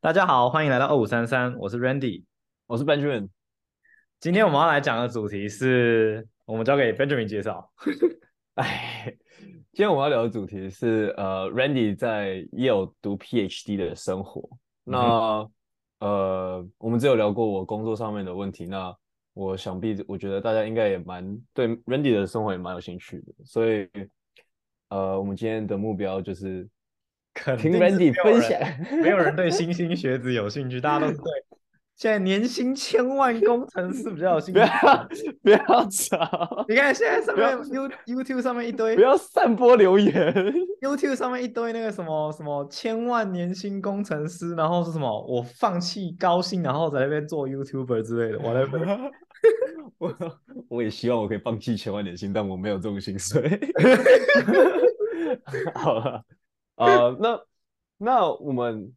大家好，欢迎来到二五三三，我是 Randy，我是 Benjamin。今天我们要来讲的主题是，我们交给 Benjamin 介绍。哎，今天我们要聊的主题是，呃，Randy 在 Yale 读 PhD 的生活。嗯、那，呃，我们只有聊过我工作上面的问题。那我想必，我觉得大家应该也蛮对 Randy 的生活也蛮有兴趣的。所以，呃，我们今天的目标就是。听 Randy 分享，没有人对新兴学子有兴趣，大家都是对现在年薪千万工程师比较有兴趣。不要不要吵！你看现在上面 You YouTube 上面一堆，不要散播留言。YouTube 上面一堆那个什么什么千万年薪工程师，然后是什么我放弃高薪，然后在那边做 YouTuber 之类的。我来分，我我也希望我可以放弃千万年薪，但我没有这种薪水。好了。呃，那那我们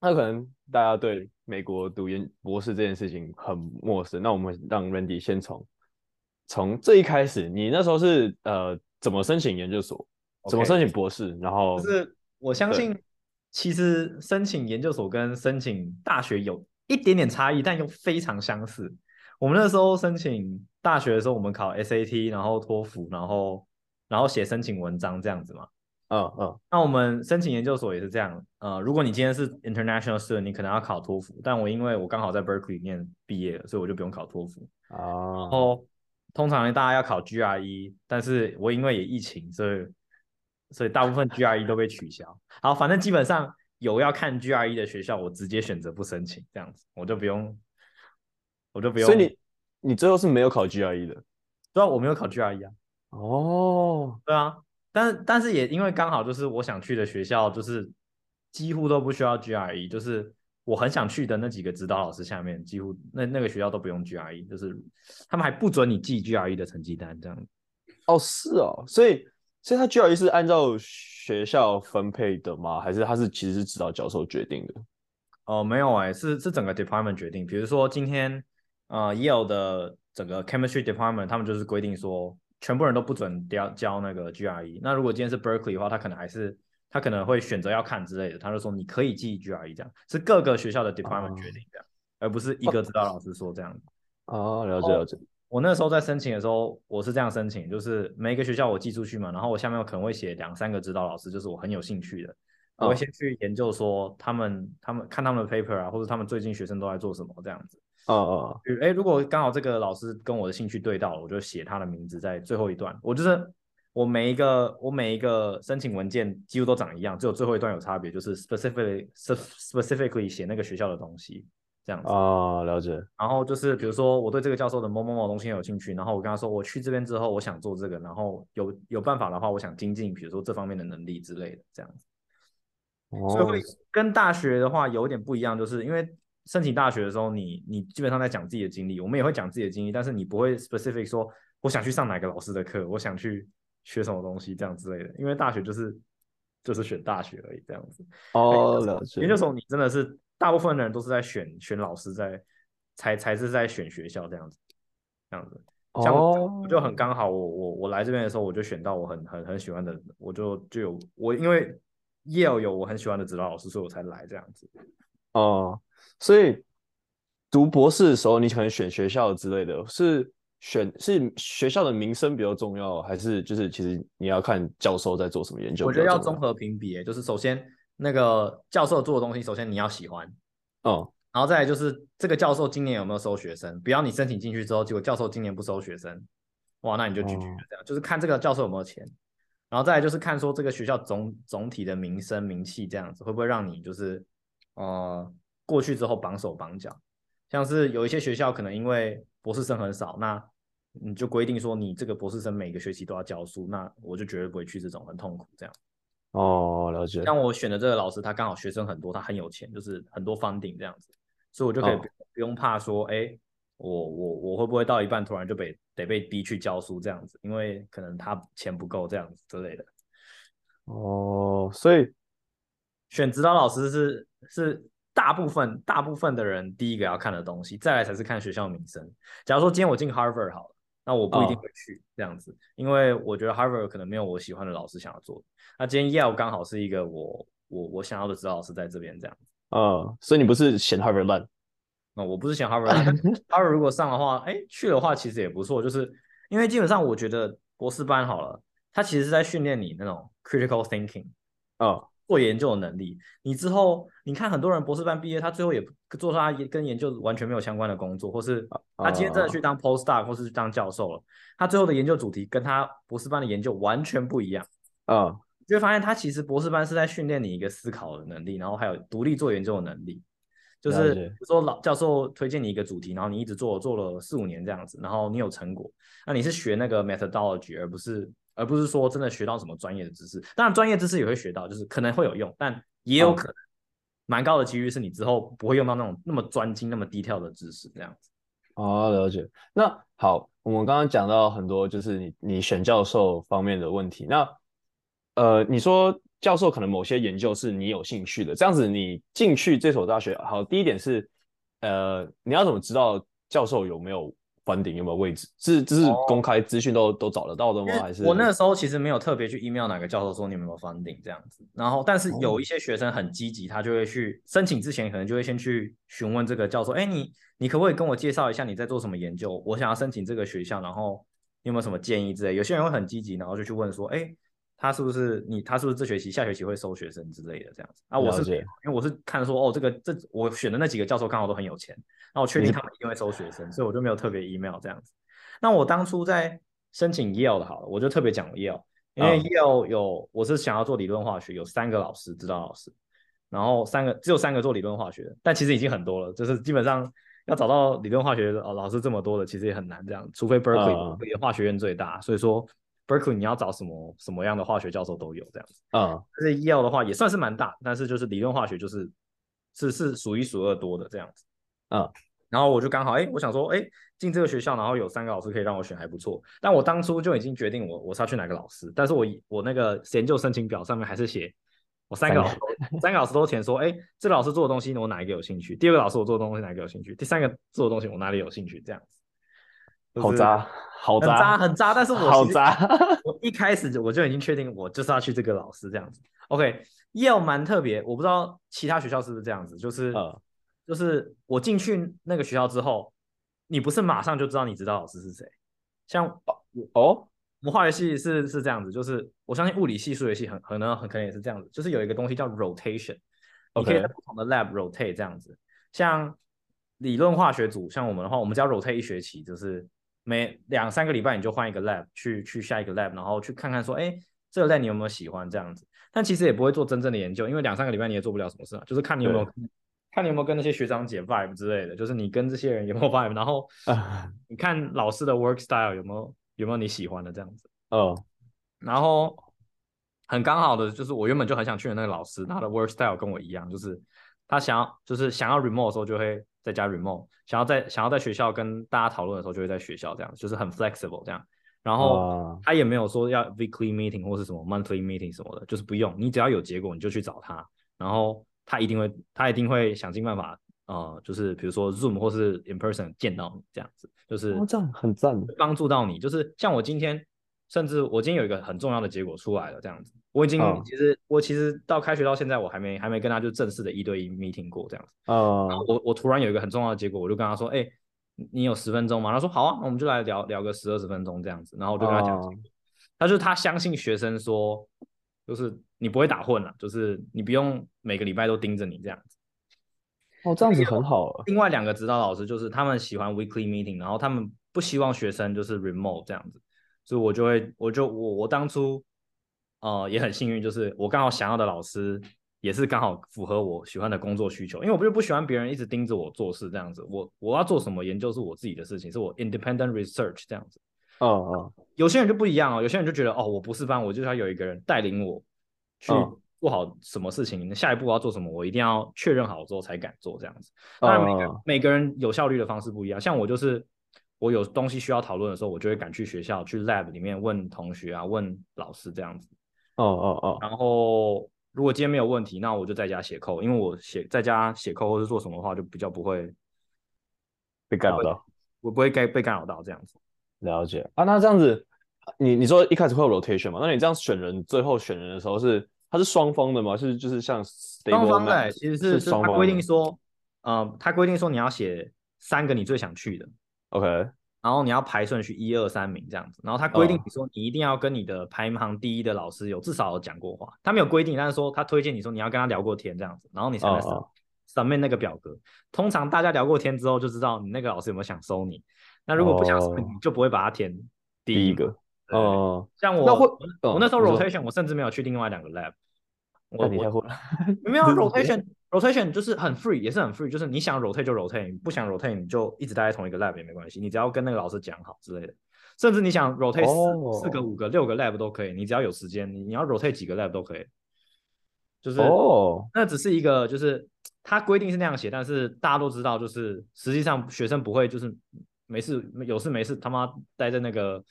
那可能大家对美国读研博士这件事情很陌生，那我们让 Randy 先从从最一开始，你那时候是呃怎么申请研究所.怎么申请博士，然后就是我相信其实申请研究所跟申请大学有一点点差异，但又非常相似。我们那时候申请大学的时候，我们考 SAT，然后托福，然后然后写申请文章这样子嘛。嗯嗯，那我们申请研究所也是这样。呃，如果你今天是 international student，你可能要考托福。但我因为我刚好在 Berkeley 里面毕业了，所以我就不用考托福。哦、uh...。然后通常大家要考 GRE，但是我因为也疫情，所以所以大部分 GRE 都被取消。好，反正基本上有要看 GRE 的学校，我直接选择不申请，这样子我就不用，我就不用。所以你你最后是没有考 GRE 的？对啊，我没有考 GRE 啊。哦、oh...，对啊。但但是也因为刚好就是我想去的学校，就是几乎都不需要 GRE，就是我很想去的那几个指导老师下面，几乎那那个学校都不用 GRE，就是他们还不准你寄 GRE 的成绩单这样。哦，是哦，所以所以他 GRE 是按照学校分配的吗？还是他是其实是指导教授决定的？哦，没有哎，是是整个 department 决定。比如说今天呃 Yale 的整个 chemistry department，他们就是规定说。全部人都不准交交那个 GRE。那如果今天是 Berkeley 的话，他可能还是他可能会选择要看之类的。他就说你可以寄 GRE，这样是各个学校的 department 决定这样，而不是一个指导老师说这样。哦，了解了解。我那时候在申请的时候，我是这样申请，就是每一个学校我寄出去嘛，然后我下面可能会写两三个指导老师，就是我很有兴趣的，我会先去研究说他们他们看他们的 paper 啊，或者他们最近学生都在做什么这样子。哦哦，哎，如果刚好这个老师跟我的兴趣对到了，我就写他的名字在最后一段。我就是我每一个我每一个申请文件几乎都长一样，只有最后一段有差别，就是 specifically specifically 写那个学校的东西这样子。哦，了解。然后就是比如说我对这个教授的某某某东西有兴趣，然后我跟他说我去这边之后我想做这个，然后有有办法的话我想精进，比如说这方面的能力之类的这样子。哦，所以会跟大学的话有点不一样，就是因为。申请大学的时候你，你你基本上在讲自己的经历，我们也会讲自己的经历，但是你不会 specific 说我想去上哪个老师的课，我想去学什么东西这样之类的，因为大学就是就是选大学而已这样子。哦，了解。研究所你真的是大部分的人都是在选选老师在，在才才是在选学校这样子，这样子。像我就很刚好我，我我我来这边的时候，我就选到我很很很喜欢的，我就就有我因为 Yale 有我很喜欢的指导老师，所以我才来这样子。哦。所以读博士的时候，你可能选学校之类的，是选是学校的名声比较重要，还是就是其实你要看教授在做什么研究？我觉得要综合评比，就是首先那个教授做的东西，首先你要喜欢，哦，然后再来就是这个教授今年有没有收学生，不要你申请进去之后，结果教授今年不收学生，哇，那你就拒绝了这样，哦，就是看这个教授有没有钱，然后再来就是看说这个学校总总体的名声名气这样子，会不会让你就是呃。过去之后绑手绑脚，像是有一些学校可能因为博士生很少，那你就规定说你这个博士生每个学期都要教书，那我就绝对不会去这种很痛苦这样。哦，了解。像我选的这个老师，他刚好学生很多，他很有钱，就是很多 funding 这样子，所以我就可以不用怕说，哎、哦，我我我会不会到一半突然就被得被逼去教书这样子，因为可能他钱不够这样子之类的。哦，所以选指导老师是是。大部分大部分的人第一个要看的东西，再来才是看学校名声。假如说今天我进 Harvard 好了，那我不一定会去这样子，oh. 因为我觉得 Harvard 可能没有我喜欢的老师想要做。那今天 Yale 刚好是一个我我我想要的指导老师在这边这样子，嗯，所以你不是嫌 Harvard 烂？哦，我不是嫌 Harvard，Harvard 如果上的话，哎，去的话其实也不错，就是因为基本上我觉得博士班好了，它其实是在训练你那种 critical thinking，哦，做研究的能力。你之后你看很多人博士班毕业，他最后也做出他跟研究完全没有相关的工作，或是他今天真的去当 postdoc 或是当教授了，他最后的研究主题跟他博士班的研究完全不一样。啊，就会发现他其实博士班是在训练你一个思考的能力，然后还有独立做研究的能力。就是说老教授推荐你一个主题，然后你一直做做了四五年这样子，然后你有成果，那你是学那个 methodology，而不是而不是说真的学到什么专业的知识。当然专业知识也会学到，就是可能会有用，但也有可能蛮高的几率是你之后不会用到那种那么专精、那么 detail 的知识这样子。哦，了解。那好，我们刚刚讲到很多就是你你选教授方面的问题。那呃，你说。教授可能某些研究是你有兴趣的，这样子你进去这所大学，好，第一点是，呃，你要怎么知道教授有没有 funding，有没有位置？是这是公开资讯都、哦、都找得到的吗？还是我那个时候其实没有特别去 email 哪个教授说你有没有 funding 这样子，然后但是有一些学生很积极，他就会去申请之前可能就会先去询问这个教授，哎，你你可不可以跟我介绍一下你在做什么研究？我想要申请这个学校，然后你有没有什么建议之类？有些人会很积极，然后就去问说，哎。他是不是你？他是不是这学期、下学期会收学生之类的这样子？啊，我是因为我是看说哦，这个这我选的那几个教授刚好都很有钱，那我确定他们一定会收学生，所以我就没有特别 email 这样子。那我当初在申请 Yale 的，好了，我就特别讲 Yale，因为 Yale 有我是想要做理论化学，有三个老师指导老师，然后三个只有三个做理论化学的，但其实已经很多了，就是基本上要找到理论化学的哦老师这么多的，其实也很难这样，除非 Berkeley 化学院最大，所以说。Berkeley 你要找什么什么样的化学教授都有这样子啊，但是 Yale 的话也算是蛮大，但是就是理论化学就是是是数一数二多的这样子啊。然后我就刚好哎，我想说哎，进这个学校，然后有三个老师可以让我选，还不错。但我当初就已经决定我我是要去哪个老师，但是我我那个研究申请表上面还是写我三个老师三个老师都填说，哎，这个老师做的东西我哪一个有兴趣？第二个老师我做的东西哪一个有兴趣？第三个做的东西我哪里有兴趣？这样子。好渣，好渣，很渣，很渣。但是我好渣，我一开始就我就已经确定，我就是要去这个老师这样子。OK，Yale 蛮特别，我不知道其他学校是不是这样子，就是、呃、就是我进去那个学校之后，你不是马上就知道你知道老师是谁。像哦，我们化学系是是这样子，就是我相信物理系、数学系很可能很可能也是这样子，就是有一个东西叫 rotation，你可以在不同的 lab rotate 这样子。像理论化学组，像我们的话，我们只要 rotate 一学期，就是。每两三个礼拜你就换一个 lab 去去下一个 lab，然后去看看说，哎，这个 lab 你有没有喜欢这样子？但其实也不会做真正的研究，因为两三个礼拜你也做不了什么事啊，就是看你有没有看你有没有跟那些学长姐 vibe 之类的，就是你跟这些人有没有 vibe，然后你看老师的 work style 有没有有没有你喜欢的这样子。哦，然后很刚好的就是我原本就很想去的那个老师，他的 work style 跟我一样，就是他想要就是想要 remote 的时候就会。在家 remote，想要在想要在学校跟大家讨论的时候，就会在学校这样，就是很 flexible 这样。然后他也没有说要 weekly meeting 或是什么 monthly meeting 什么的，就是不用，你只要有结果你就去找他，然后他一定会他一定会想尽办法，呃，就是比如说 Zoom 或是 in person 见到你这样子，就是这样很赞，帮助到你。就是像我今天，甚至我今天有一个很重要的结果出来了这样子。我已经其实、oh. 我其实到开学到现在我还没还没跟他就正式的一对一 meeting 过这样子。哦、oh.。我我突然有一个很重要的结果，我就跟他说：“哎、欸，你有十分钟吗？”他说：“好啊，那我们就来聊聊个十二十分钟这样子。”然后我就跟他讲，oh. 他就是他相信学生说，就是你不会打混了，就是你不用每个礼拜都盯着你这样子。哦、oh,，这样子很好。另外两个指导老师就是他们喜欢 weekly meeting，然后他们不希望学生就是 remote 这样子，所以我就会我就我我当初。呃，也很幸运，就是我刚好想要的老师也是刚好符合我喜欢的工作需求，因为我不就不喜欢别人一直盯着我做事这样子，我我要做什么研究是我自己的事情，是我 independent research 这样子。哦哦，有些人就不一样哦，有些人就觉得哦，我不是班，我就是要有一个人带领我去做好什么事情，下一步我要做什么，我一定要确认好之后才敢做这样子。当然每个每个人有效率的方式不一样，像我就是我有东西需要讨论的时候，我就会赶去学校去 lab 里面问同学啊，问老师这样子。哦哦哦，然后如果今天没有问题，那我就在家写扣，因为我写在家写扣或是做什么的话，就比较不会被干扰到，我不会被被干扰到这样子。了解啊，那这样子，你你说一开始会有 rotation 嘛？那你这样选人，最后选人的时候是它是双方的吗？是就是像双方的，其实是他规定说，呃，他规定说你要写三个你最想去的，OK，然后你要排顺序一二三名这样子，然后他规定你说你一定要跟你的排行第一的老师有至少有讲过话，他没有规定，但是说他推荐你说你要跟他聊过天这样子，然后你才能上。Oh, oh. 上面那个表格，通常大家聊过天之后就知道你那个老师有没有想收你。那如果不想收你，你就不会把它填第一个。哦，像我，我那时候 rotation，我甚至没有去另外两个 lab。我你太混了。没有 rotation，rotation 就是很 free，也是很 free，就是你想 rotate 就 rotate，不想 rotate 你就一直待在同一个 lab 也没关系，你只要跟那个老师讲好之类的。甚至你想 rotate 四四个、五个、六个 lab 都可以，你只要有时间，你你要 rotate 几个 lab 都可以。就是哦，那只是一个就是。他规定是那样写，但是大家都知道，就是实际上学生不会就是没事有事没事他妈待在那个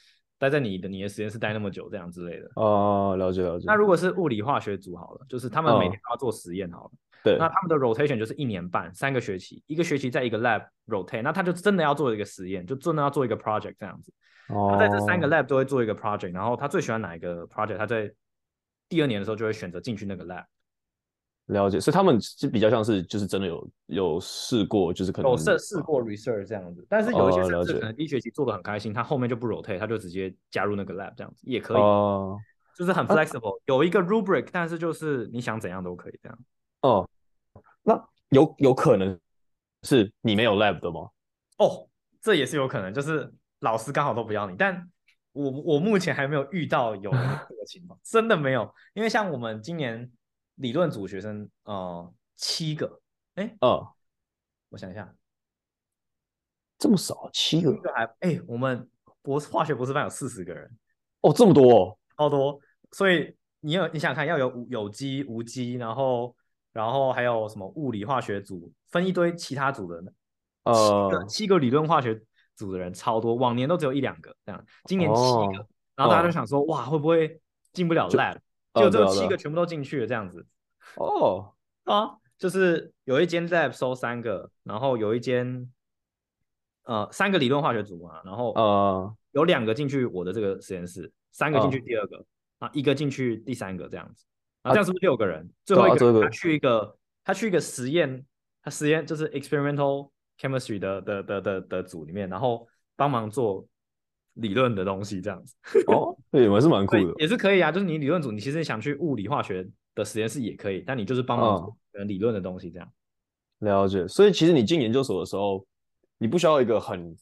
待在你的你的实验室待那么久这样之类的。哦，了解了解。那如果是物理化学组好了，就是他们每天都要做实验好了。对、哦。那他们的 rotation 就是一年半三个学期，一个学期在一个 lab rotate，那他就真的要做一个实验，就真的要做一个 project 这样子。哦。他在这三个 lab 都会做一个 project，然后他最喜欢哪一个 project，他在第二年的时候就会选择进去那个 lab。了解，所以他们是比较像是就是真的有有试过，就是可能有试试过 research 这样子，但是有一些甚至可能第一学期做的很开心，他后面就不 rotate，他就直接加入那个 lab 这样子也可以，哦，就是很 flexible，啊，有一个 rubric，但是就是你想怎样都可以这样。哦，那有有可能是你没有 lab 的吗？哦，这也是有可能，就是老师刚好都不要你，但我我目前还没有遇到有这个情况，真的没有，因为像我们今年。理论组学生，呃，七个，哎，哦、呃，我想一下，这么少，七个，还，哎，我们博士化学博士班有四十个人，哦，这么多，哦，超多，所以你有你想想看，要有有机、无机，然后然后还有什么物理化学组，分一堆其他组的人，呃，七个七个理论化学组的人超多，往年都只有一两个这样，今年七个，哦、然后大家就想说，哦、哇，会不会进不了 lab？就这七个全部都进去了，这样子。哦啊，就是有一间 lab 收三个，然后有一间呃三个理论化学组嘛，然后呃有两个进去我的这个实验室，三个进去第二个，啊一个进去第三个这样子。啊，这样是不是六个人？最后一个人他去一个他去一个实验，他实验就是 experimental chemistry 的的的的的组里面，然后帮忙做。理论的东西这样子哦，对，我还是蛮酷的，也是可以啊。就是你理论组，你其实想去物理化学的实验室也可以，但你就是帮忙做理论的东西这样。嗯、了解，所以其实你进研究所的时候，你不需要一个很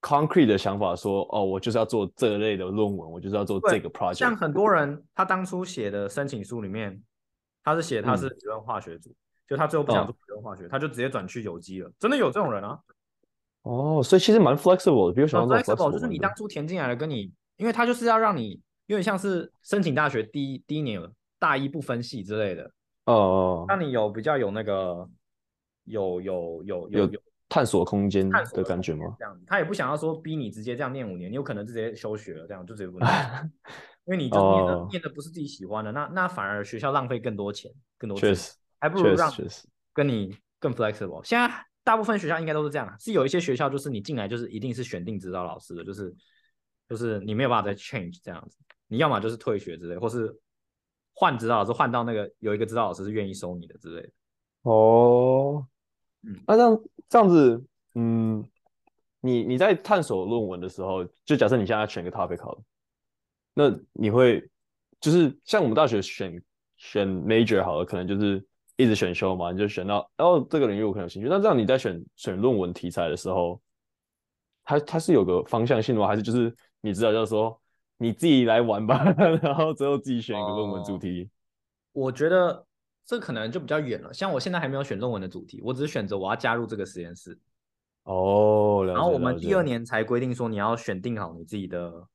concrete 的想法说，说哦，我就是要做这类的论文，我就是要做这个 project。像很多人他当初写的申请书里面，他是写他是理论化学组，嗯、就他最后不想做理论化学，哦、他就直接转去有机了。真的有这种人啊？哦，所以其实蛮 flexible 的，比如说 flexible 就是你当初填进来的，跟你，因为他就是要让你有点像是申请大学第一第一年有大一不分系之类的，哦哦，让你有比较有那个有有有有有探索空间的感觉吗？这样，他也不想要说逼你直接这样念五年，你有可能直接休学了，这样就直接不 念，因为你就念的念的不是自己喜欢的，那那反而学校浪费更多钱，更多钱，确实，还不如让跟你更 flexible。现在。大部分学校应该都是这样，是有一些学校就是你进来就是一定是选定指导老师的，就是就是你没有办法再 change 这样子，你要么就是退学之类，或是换指导老师换到那个有一个指导老师是愿意收你的之类的。哦，嗯，那这样这样子，嗯，你你在探索论文的时候，就假设你现在选一个 topic 好了，那你会就是像我们大学选选 major 好了，可能就是。一直选修嘛，你就选到，哦，这个领域我可能有兴趣。那这样你在选选论文题材的时候，它它是有个方向性的吗？还是就是你知道，就是说你自己来玩吧，然后最后自己选一个论文主题？哦，我觉得这可能就比较远了。像我现在还没有选论文的主题，我只是选择我要加入这个实验室。哦，然后我们第二年才规定说你要选定好你自己的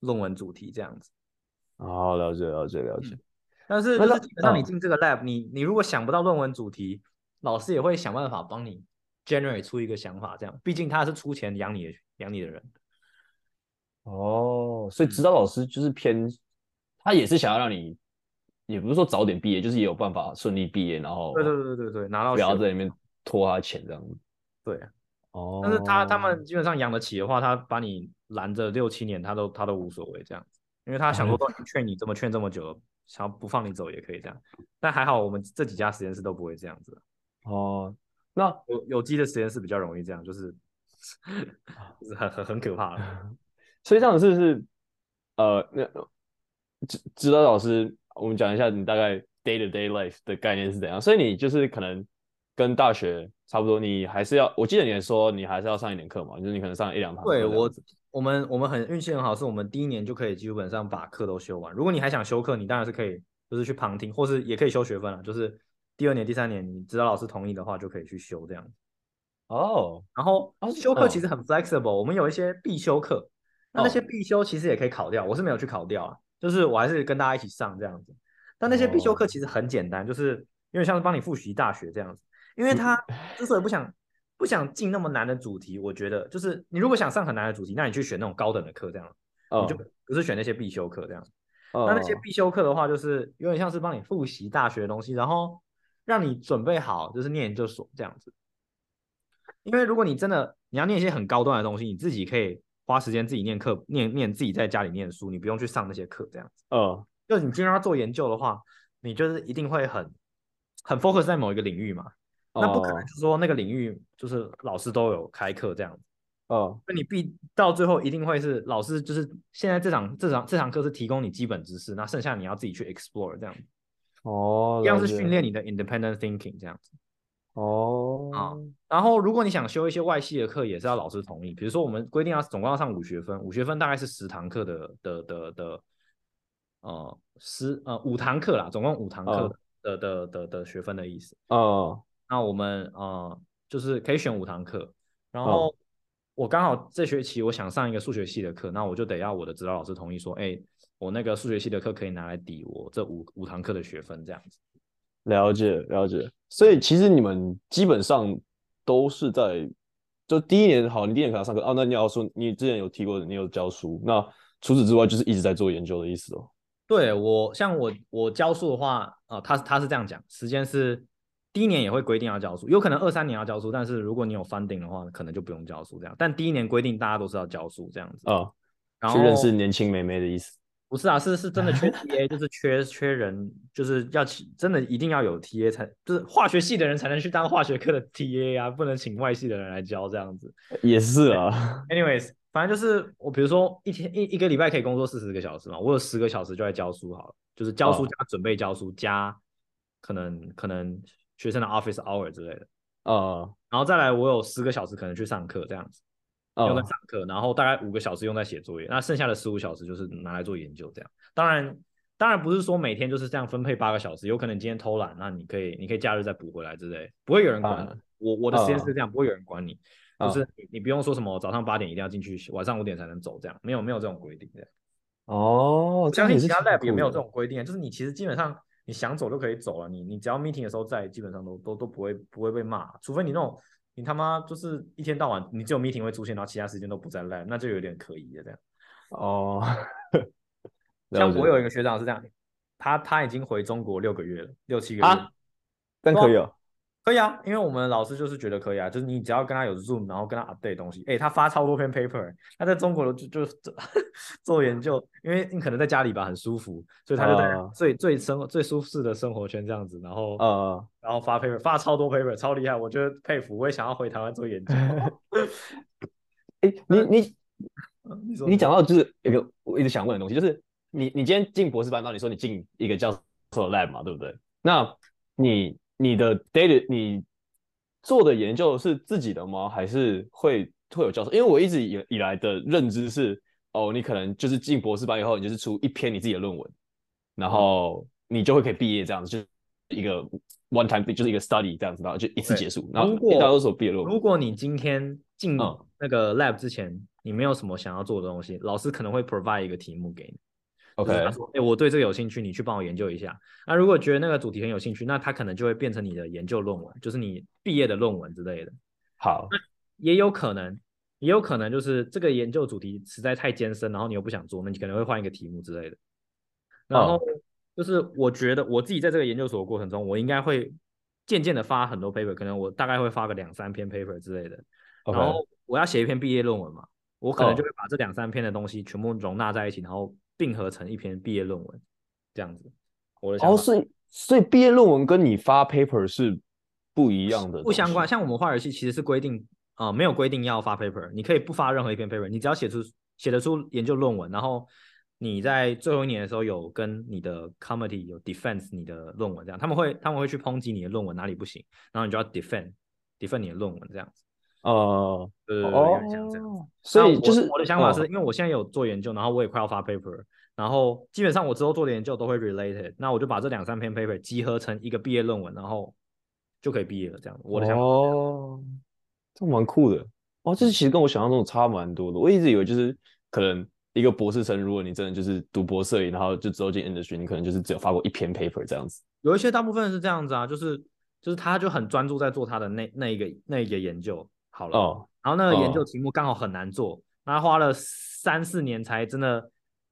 论文主题，这样子。哦，了解，了解，了解。嗯但是就是基本上你进这个 lab，你你如果想不到论文主题，老师也会想办法帮你 generate 出一个想法，这样，毕竟他是出钱养你养你的人。哦，所以指导老师就是偏，他也是想要让你，也不是说早点毕业，就是也有办法顺利毕业，然后对对对对对，拿到不要在里面拖他钱这样子。对，哦，但是他他们基本上养得起的话，他把你拦着六七年，他都他都无所谓这样子，因为他想说都劝你这么劝这么久了。想要不放你走也可以这样。但还好我们这几家实验室都不会这样子。哦，那有有机的实验室比较容易这样，就是就是很很很可怕的。所以这样子是不是呃，那指指导老师，我们讲一下你大概 day to day life 的概念是怎样？所以你就是可能跟大学差不多，你还是要，我记得你也说你还是要上一点课嘛，就是你可能上一两堂课。对我，我们我们很运气很好，是我们第一年就可以基本上把课都修完。如果你还想修课，你当然是可以，就是去旁听，或是也可以修学分了，就是第二年、第三年，你指导老师同意的话，就可以去修这样。哦，oh, 然后修课其实很 flexible，、oh. 我们有一些必修课。那那些必修其实也可以考掉，我是没有去考掉啊，就是我还是跟大家一起上这样子。但那些必修课其实很简单，就是因为像是帮你复习大学这样子。因为他之所以不想不想进那么难的主题，我觉得就是你如果想上很难的主题，那你去选那种高等的课这样，你就不是选那些必修课这样。那那些必修课的话，就是有点像是帮你复习大学的东西，然后让你准备好就是念研究所这样子。因为如果你真的你要念一些很高端的东西，你自己可以。花时间自己念课，念念自己在家里念书，你不用去上那些课，这样子。嗯，就你经常要做研究的话，你就是一定会很很 focus 在某一个领域嘛。那不可能是说那个领域就是老师都有开课这样子。哦，那你必到最后一定会是老师，就是现在这场这场这堂课是提供你基本知识，那剩下你要自己去 explore 这样子。哦，一样是训练你的 independent thinking 这样子。哦，啊，然后如果你想修一些外系的课，也是要老师同意。比如说，我们规定要总共要上五学分，五学分大概是十堂课的的的的，呃，十呃五堂课啦，总共五堂课的的的的的学分的意思。哦，那我们呃就是可以选五堂课，然后我刚好这学期我想上一个数学系的课，那我就得要我的指导老师同意说，哎，我那个数学系的课可以拿来抵我这五五堂课的学分这样子。了解了解，所以其实你们基本上都是在就第一年好，你第一年可能上课啊，那你要说你之前有提过你有教书，那除此之外就是一直在做研究的意思哦。对我像我我教书的话，啊、呃，他他是这样讲，时间是第一年也会规定要教书，有可能二三年要教书，但是如果你有 funding 的话，可能就不用教书这样。但第一年规定大家都是要教书这样子啊，然后去认识年轻美眉的意思。不是啊，是是真的缺 TA，就是缺缺人，就是要请真的一定要有 TA 才，就是化学系的人才能去当化学课的 TA 啊，不能请外系的人来教这样子。也是啊，anyways，反正就是我比如说一天一一个礼拜可以工作四十个小时嘛，我有十个小时就在教书好了，就是教书加准备教书、oh. 加可能可能学生的 office hour 之类的，啊，uh. 然后再来我有十个小时可能去上课这样子。用在上课，oh. 然后大概五个小时用在写作业，那剩下的十五小时就是拿来做研究。这样，当然，当然不是说每天就是这样分配八个小时，有可能今天偷懒，那你可以，你可以假日再补回来之类，不会有人管。Uh. 我我的实验室是这样，不会有人管你，uh. 就是你你不用说什么早上八点一定要进去，晚上五点才能走，这样没有没有这种规定的。哦，相信其他 lab 也没有这种规定，就是你其实基本上你想走就可以走了，你你只要 meeting 的时候在，基本上都都都不会不会被骂，除非你那种。你他妈就是一天到晚，你只有 meeting 会出现，然后其他时间都不在 lab，那就有点可疑了。这样哦，像我有一个学长是这样，他他已经回中国六个月了，六七个月，啊、但可以哦。可以啊，因为我们老师就是觉得可以啊，就是你只要跟他有 Zoom，然后跟他 update 东西，哎，他发超多篇 paper，他在中国就就做做研究，因为你可能在家里吧很舒服，所以他就在最、uh, 最生最舒适的生活圈这样子，然后呃，uh, 然后发 paper 发超多 paper，超厉害，我觉得佩服，我也想要回台湾做研究。哎，你你你你讲到就是一个我一直想问的东西，就是你你今天进博士班，那你说你进一个教授的 lab 嘛，对不对？那你。你的 data 你做的研究是自己的吗？还是会会有教授？因为我一直以以来的认知是，哦，你可能就是进博士班以后，你就是出一篇你自己的论文，然后你就会可以毕业这样子，就是一个 one time 就是一个 study 这样子，然后就一次结束。然后大多数毕业论文。如果你今天进那个 lab 之前，嗯、你没有什么想要做的东西，老师可能会 provide 一个题目给你。OK，他说：“哎、欸，我对这个有兴趣，你去帮我研究一下。那如果觉得那个主题很有兴趣，那他可能就会变成你的研究论文，就是你毕业的论文之类的。好，也有可能，也有可能就是这个研究主题实在太艰深，然后你又不想做，那你可能会换一个题目之类的。然后就是我觉得我自己在这个研究所的过程中，我应该会渐渐的发很多 paper，可能我大概会发个两三篇 paper 之类的。然后我要写一篇毕业论文嘛，我可能就会把这两三篇的东西全部容纳在一起，然后。”并合成一篇毕业论文，这样子。我的想法。哦，所以所以毕业论文跟你发 paper 是不一样的，不相关。像我们化学系其实是规定啊、呃，没有规定要发 paper，你可以不发任何一篇 paper，你只要写出写得出研究论文，然后你在最后一年的时候有跟你的 committee 有 defense 你的论文，这样他们会他们会去抨击你的论文哪里不行，然后你就要 defend defend 你的论文这样子。呃，对对对，这样子。所以就是我，我的想法是、哦、因为我现在有做研究，然后我也快要发 paper，然后基本上我之后做的研究都会 related，那我就把这两三篇 paper 集合成一个毕业论文，然后就可以毕业了。这样，我的想法。哦，这蛮酷的。哦，这是其实跟我想象中的差蛮多的。我一直以为就是可能一个博士生，如果你真的就是读博摄影，然后就之后进 industry，你可能就是只有发过一篇 paper 这样子。有一些大部分是这样子啊，就是就是他就很专注在做他的那那一个那一个研究好了。哦。然后那个研究题目刚好很难做，那、oh. 花了三四年才真的，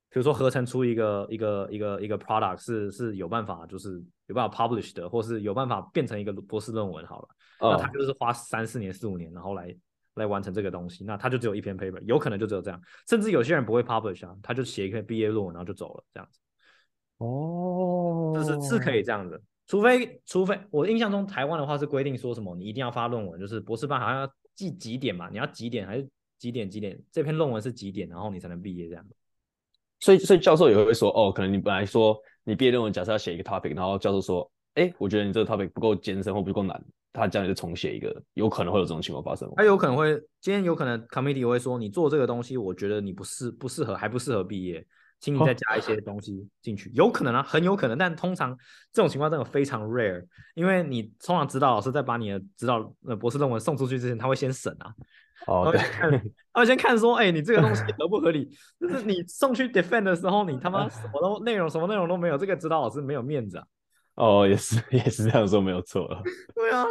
比如说合成出一个一个一个一个 product 是是有办法，就是有办法 publish 的，或是有办法变成一个博士论文好了。Oh. 那他就是花三四年四五年，然后来来完成这个东西，那他就只有一篇 paper，有可能就只有这样，甚至有些人不会 publish 啊，他就写一篇毕业论文然后就走了这样子。哦，就是是可以这样子，除非除非我印象中台湾的话是规定说什么，你一定要发论文，就是博士班好像要。记几点嘛？你要几点还是几点几点？这篇论文是几点，然后你才能毕业这样。所以，所以教授也会说，哦，可能你本来说你毕业论文假设要写一个 topic，然后教授说，哎，我觉得你这个 topic 不够艰深或不够难，他叫你就重写一个，有可能会有这种情况发生。他有可能会，今天有可能 committee 会说，你做这个东西，我觉得你不适不适合，还不适合毕业。请你再加一些东西进去，有可能啊，很有可能，但通常这种情况真的非常 rare，因为你通常指导老师在把你的指导呃博士论文送出去之前，他会先审啊，哦，对，他会先看说，哎、欸，你这个东西合不合理？就是你送去 defend 的时候，你他妈什么都内容什么内容都没有，这个指导老师没有面子啊。哦，也是也是这样说没有错了。对啊，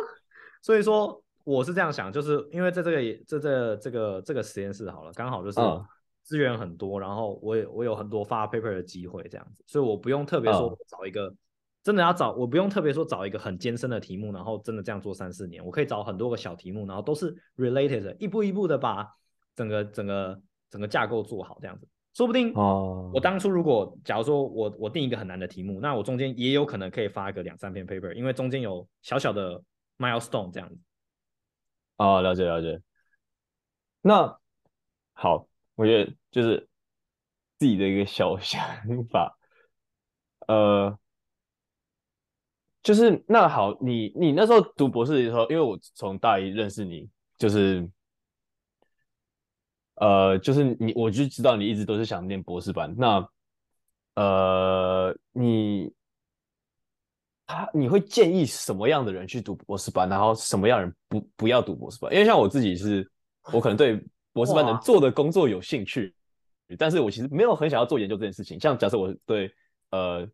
所以说我是这样想，就是因为在这个这这这个这个实验室好了，刚好就是。嗯资源很多，然后我也我有很多发 paper 的机会，这样子，所以我不用特别说找一个、oh. 真的要找，我不用特别说找一个很艰深的题目，然后真的这样做三四年，我可以找很多个小题目，然后都是 related 的，一步一步的把整个整个整个架构做好，这样子，说不定哦，我当初如果假如说我我定一个很难的题目，那我中间也有可能可以发一个两三篇 paper，因为中间有小小的 milestone 这样子。哦、oh,，了解了解。那好。我觉得就是自己的一个小想法，呃，就是那好，你你那时候读博士的时候，因为我从大一认识你，就是，呃，就是你，我就知道你一直都是想念博士班。那，呃，你他你会建议什么样的人去读博士班，然后什么样的人不不要读博士班？因为像我自己是，我可能对。博士班能做的工作有兴趣，但是我其实没有很想要做研究这件事情。像假设我对呃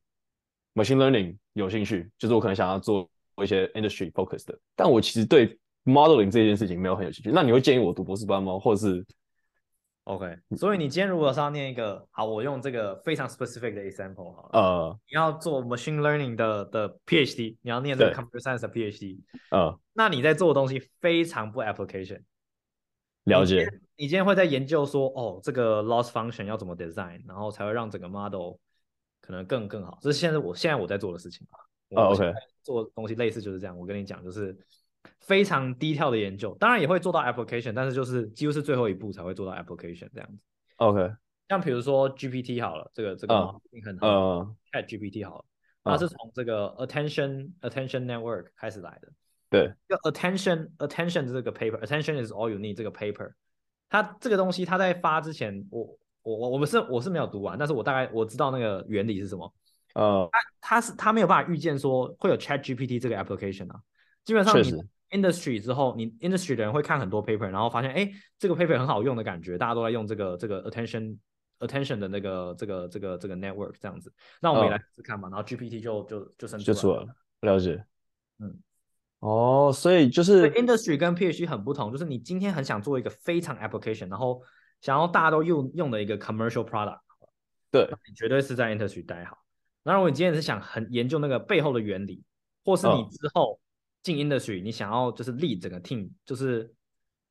machine learning 有兴趣，就是我可能想要做一些 industry focus 的，但我其实对 modeling 这件事情没有很有兴趣。那你会建议我读博士班吗？或者是 OK？所以你今天如果是要念一个，好，我用这个非常 specific 的 example 好了，呃，你要做 machine learning 的的 PhD，你要念这个 computer science 的 PhD，呃，那你在做的东西非常不 application。了解。你今天会在研究说，哦，这个 loss function 要怎么 design，然后才会让整个 model 可能更更好。这是现在我现在我在做的事情啊。哦，OK。做东西类似就是这样。我跟你讲，就是非常低调的研究，当然也会做到 application，但是就是几乎是最后一步才会做到 application 这样子。OK。像比如说 GPT 好了，这个这个很好。呃，ChatGPT 好了，它是从这个 attention attention network 开始来的。对，就 attention attention 这个 paper，attention is all you need 这个 paper，它这个东西它在发之前，我我我我们是我是没有读完，但是我大概我知道那个原理是什么。呃，它它是它没有办法预见说会有 Chat GPT 这个 application 啊，基本上你 industry 之后，你 industry 的人会看很多 paper，然后发现哎这个 paper 很好用的感觉，大家都在用这个这个 attention attention 的那个这个这个这个 network 这样子，那我们也来试试看嘛，然后 GPT 就就就生出来了，了解，嗯。哦，所以就是 industry 跟 PhD 很不同，就是你今天很想做一个非常 application，然后想要大家都用用的一个 commercial product，对，你绝对是在 industry 待好。那如果你今天是想很研究那个背后的原理，或是你之后进 industry，你想要就是 lead 整个 team，就是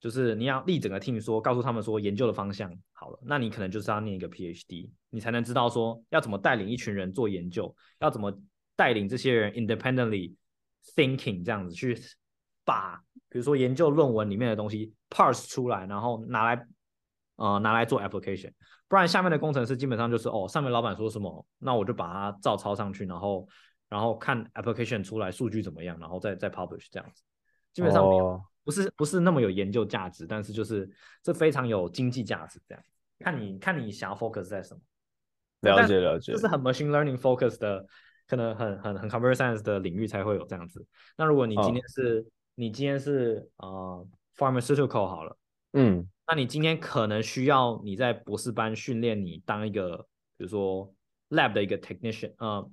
就是你要 lead 整个 team，说告诉他们说研究的方向好了，那你可能就是要念一个 PhD，你才能知道说要怎么带领一群人做研究，要怎么带领这些人 independently thinking 这样子去把，比如说研究论文里面的东西 parse 出来，然后拿来呃拿来做 application。不然下面的工程师基本上就是哦，上面老板说什么，那我就把它照抄上去，然后然后看 application 出来数据怎么样，然后再再 publish 这样子。基本上不是不是那么有研究价值，但是就是这非常有经济价值这样。看你看你想要 focus 在什么。了解了解，就是很 machine learning focus 的，可能很很很 computer science 的领域才会有这样子。那如果你今天是、哦、你今天是呃 pharmaceutical 好了，嗯，那你今天可能需要你在博士班训练你当一个，比如说 lab 的一个 technician，呃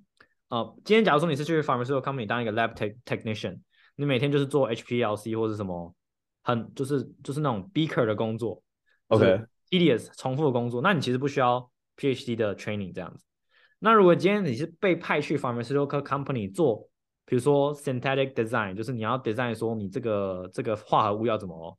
呃，今天假如说你是去 pharmaceutical company 当一个 lab tech technician，你每天就是做 HPLC 或是什么很就是就是那种 beaker 的工作，OK，tedious 重复的工作，那你其实不需要。PhD 的 training 这样子，那如果今天你是被派去 pharmaceutical company 做，比如说 synthetic design，就是你要 design 说你这个这个化合物要怎么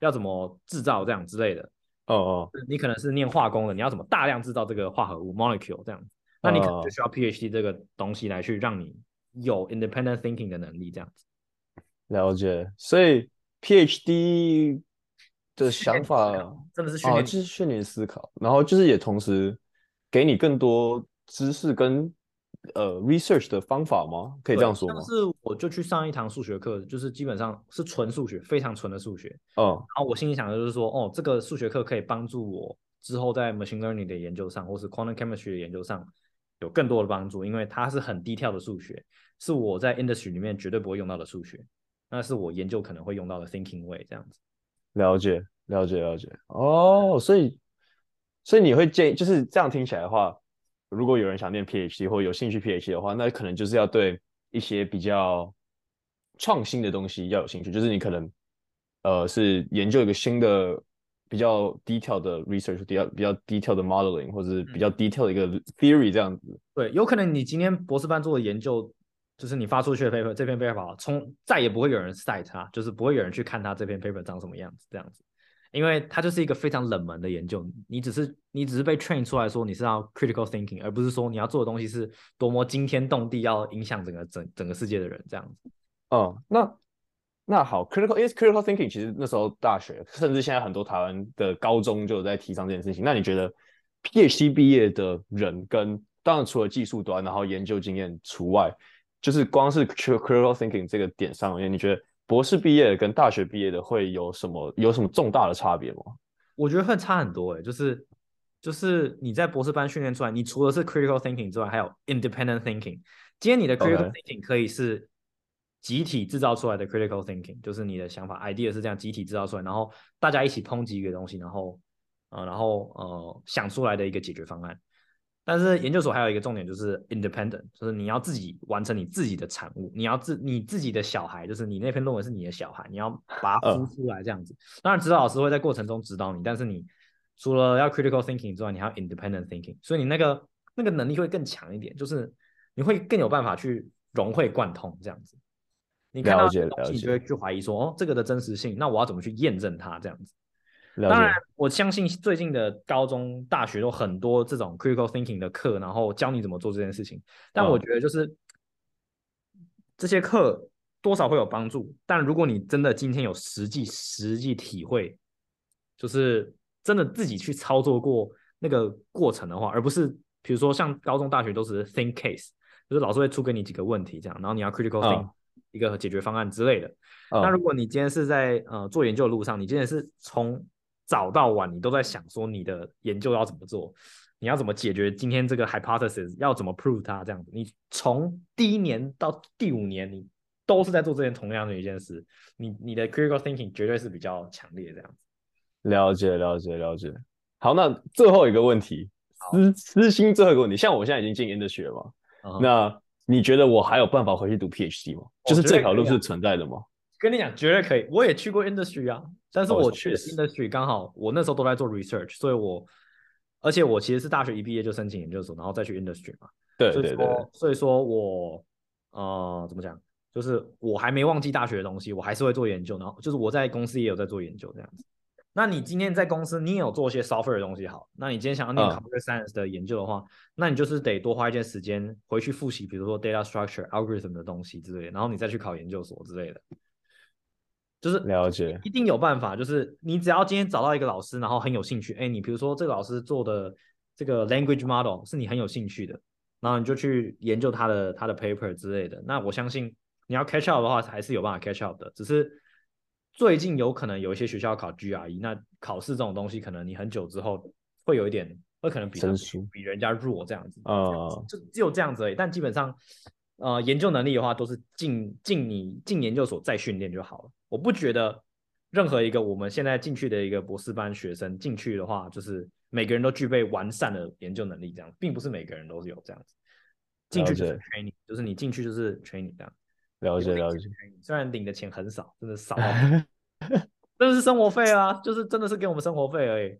要怎么制造这样之类的，哦哦，你可能是念化工的，你要怎么大量制造这个化合物 molecule 这样子，那你可能就需要 PhD 这个东西来去让你有 independent thinking 的能力这样子。了解，所以 PhD。的想法真的是训练、哦，就是训练思考，然后就是也同时给你更多知识跟呃 research 的方法吗？可以这样说吗？是，我就去上一堂数学课，就是基本上是纯数学，非常纯的数学。嗯，然后我心里想的就是说，哦，这个数学课可以帮助我之后在 machine learning 的研究上，或是 quantum chemistry 的研究上有更多的帮助，因为它是很低跳的数学，是我在 industry 里面绝对不会用到的数学，那是我研究可能会用到的 thinking way 这样子。了解，了解，了解。哦，所以，所以你会建议，就是这样听起来的话，如果有人想念 PhD 或有兴趣 PhD 的话，那可能就是要对一些比较创新的东西要有兴趣，就是你可能，呃，是研究一个新的比较 detail 的 research，比较比较 detail 的 modeling，或者是比较 detail 的一个 theory 这样子。对，有可能你今天博士班做的研究。就是你发出去的 paper，这篇 paper 从再也不会有人 cite 它，就是不会有人去看它这篇 paper 长什么样子这样子，因为它就是一个非常冷门的研究。你只是你只是被 train 出来说你是要 critical thinking，而不是说你要做的东西是多么惊天动地，要影响整个整整个世界的人这样子。哦，那那好，critical is critical thinking，其实那时候大学甚至现在很多台湾的高中就有在提倡这件事情。那你觉得 PhD 毕业的人跟当然除了技术端，然后研究经验除外，就是光是 critical thinking 这个点上面，你觉得博士毕业的跟大学毕业的会有什么有什么重大的差别吗？我觉得会差很多诶、欸，就是就是你在博士班训练出来，你除了是 critical thinking 之外，还有 independent thinking。今天你的 critical thinking 可以是集体制造出来的 critical thinking，就是你的想法 idea 是这样集体制造出来，然后大家一起抨击一个东西，然后呃然后呃想出来的一个解决方案。但是研究所还有一个重点就是 independent，就是你要自己完成你自己的产物，你要自你自己的小孩，就是你那篇论文是你的小孩，你要把它孵出来这样子。Uh. 当然指导老师会在过程中指导你，但是你除了要 critical thinking 之外，你还要 independent thinking，所以你那个那个能力会更强一点，就是你会更有办法去融会贯通这样子。你看到东西，你就会去怀疑说，哦，这个的真实性，那我要怎么去验证它这样子？当然，我相信最近的高中、大学都很多这种 critical thinking 的课，然后教你怎么做这件事情。但我觉得就是、哦、这些课多少会有帮助，但如果你真的今天有实际实际体会，就是真的自己去操作过那个过程的话，而不是比如说像高中、大学都是 think case，就是老师会出给你几个问题这样，然后你要 critical think 一个解决方案之类的。哦、那如果你今天是在呃做研究的路上，你今天是从早到晚，你都在想说你的研究要怎么做，你要怎么解决今天这个 hypothesis，要怎么 prove 它这样子。你从第一年到第五年，你都是在做这件同样的一件事。你你的 critical thinking 绝对是比较强烈这样子。了解了解了解。好，那最后一个问题，私私心最后一个问题，像我现在已经进 industry 了嘛，uh huh. 那你觉得我还有办法回去读 PhD 吗？就是这条路是存在的吗？跟你讲，绝对可以。我也去过 industry 啊，但是我去的 industry 刚好我那时候都在做 research，所以我而且我其实是大学一毕业就申请研究所，然后再去 industry 嘛。对对对。所以说，我呃怎么讲，就是我还没忘记大学的东西，我还是会做研究，然后就是我在公司也有在做研究这样子。那你今天在公司，你也有做一些 software 的东西好，那你今天想要念 computer science 的研究的话，嗯、那你就是得多花一些时间回去复习，比如说 data structure、algorithm 的东西之类的，然后你再去考研究所之类的。就是了解，一定有办法。就是你只要今天找到一个老师，然后很有兴趣，哎，你比如说这个老师做的这个 language model 是你很有兴趣的，然后你就去研究他的他的 paper 之类的。那我相信你要 catch up 的话，还是有办法 catch up 的。只是最近有可能有一些学校考 GRE，那考试这种东西，可能你很久之后会有一点，会可能比比人家弱这样子。啊、uh，就只有这样子而已。但基本上。呃，研究能力的话，都是进进你进研究所再训练就好了。我不觉得任何一个我们现在进去的一个博士班学生进去的话，就是每个人都具备完善的研究能力，这样并不是每个人都是有这样子。进去就是 training，就是你进去就是 training 这样。了解了解。虽然领的钱很少，真的少，真的是生活费啊，就是真的是给我们生活费而已。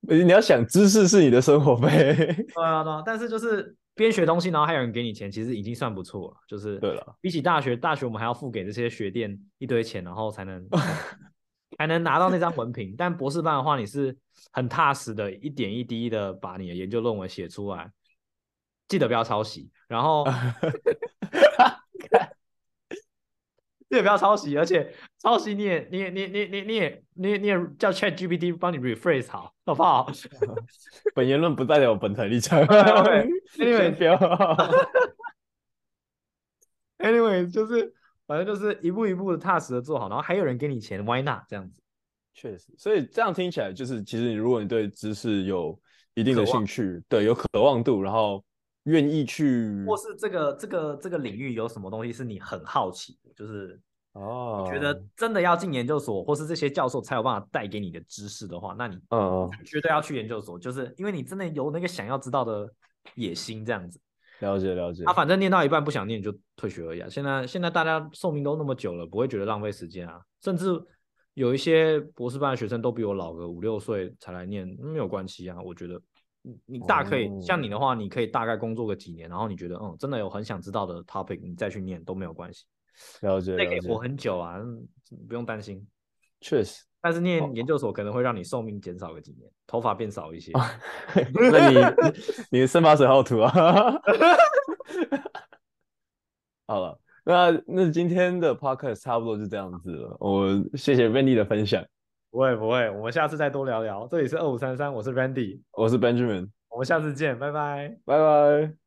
你要想知识是你的生活费。对啊对啊，但是就是。边学东西，然后还有人给你钱，其实已经算不错了。就是对了，比起大学，大学我们还要付给这些学店一堆钱，然后才能 才能拿到那张文凭。但博士班的话，你是很踏实的，一点一滴的把你的研究论文写出来，记得不要抄袭。然后。记得不要抄袭，而且抄袭你也你也你你你你也你也你也叫 Chat GPT 帮你 rephrase 好，好不好？本言论不代表本台立场。Anyway，就是反正就是一步一步的踏实的做好，然后还有人给你钱，Why not 这样子？确实，所以这样听起来就是，其实你如果你对知识有一定的兴趣，对，有渴望度，然后。愿意去，或是这个这个这个领域有什么东西是你很好奇的，就是哦，你觉得真的要进研究所，或是这些教授才有办法带给你的知识的话，那你嗯绝对要去研究所，就是因为你真的有那个想要知道的野心，这样子。了解了解。啊，反正念到一半不想念就退学而已啊。现在现在大家寿命都那么久了，不会觉得浪费时间啊。甚至有一些博士班的学生都比我老个五六岁才来念，没有关系啊，我觉得。你你大可以、哦、像你的话，你可以大概工作个几年，然后你觉得嗯，真的有很想知道的 topic，你再去念都没有关系。了解，那可以活很久啊，不用担心。确实，但是念研究所可能会让你寿命减少个几年，哦、头发变少一些。那你你的生发水好土啊！好了，那那今天的 podcast 差不多就这样子了。我谢谢 Randy 的分享。不会不会，我们下次再多聊聊。这里是二五三三，我是 Randy，我是 Benjamin，我们下次见，拜拜，拜拜。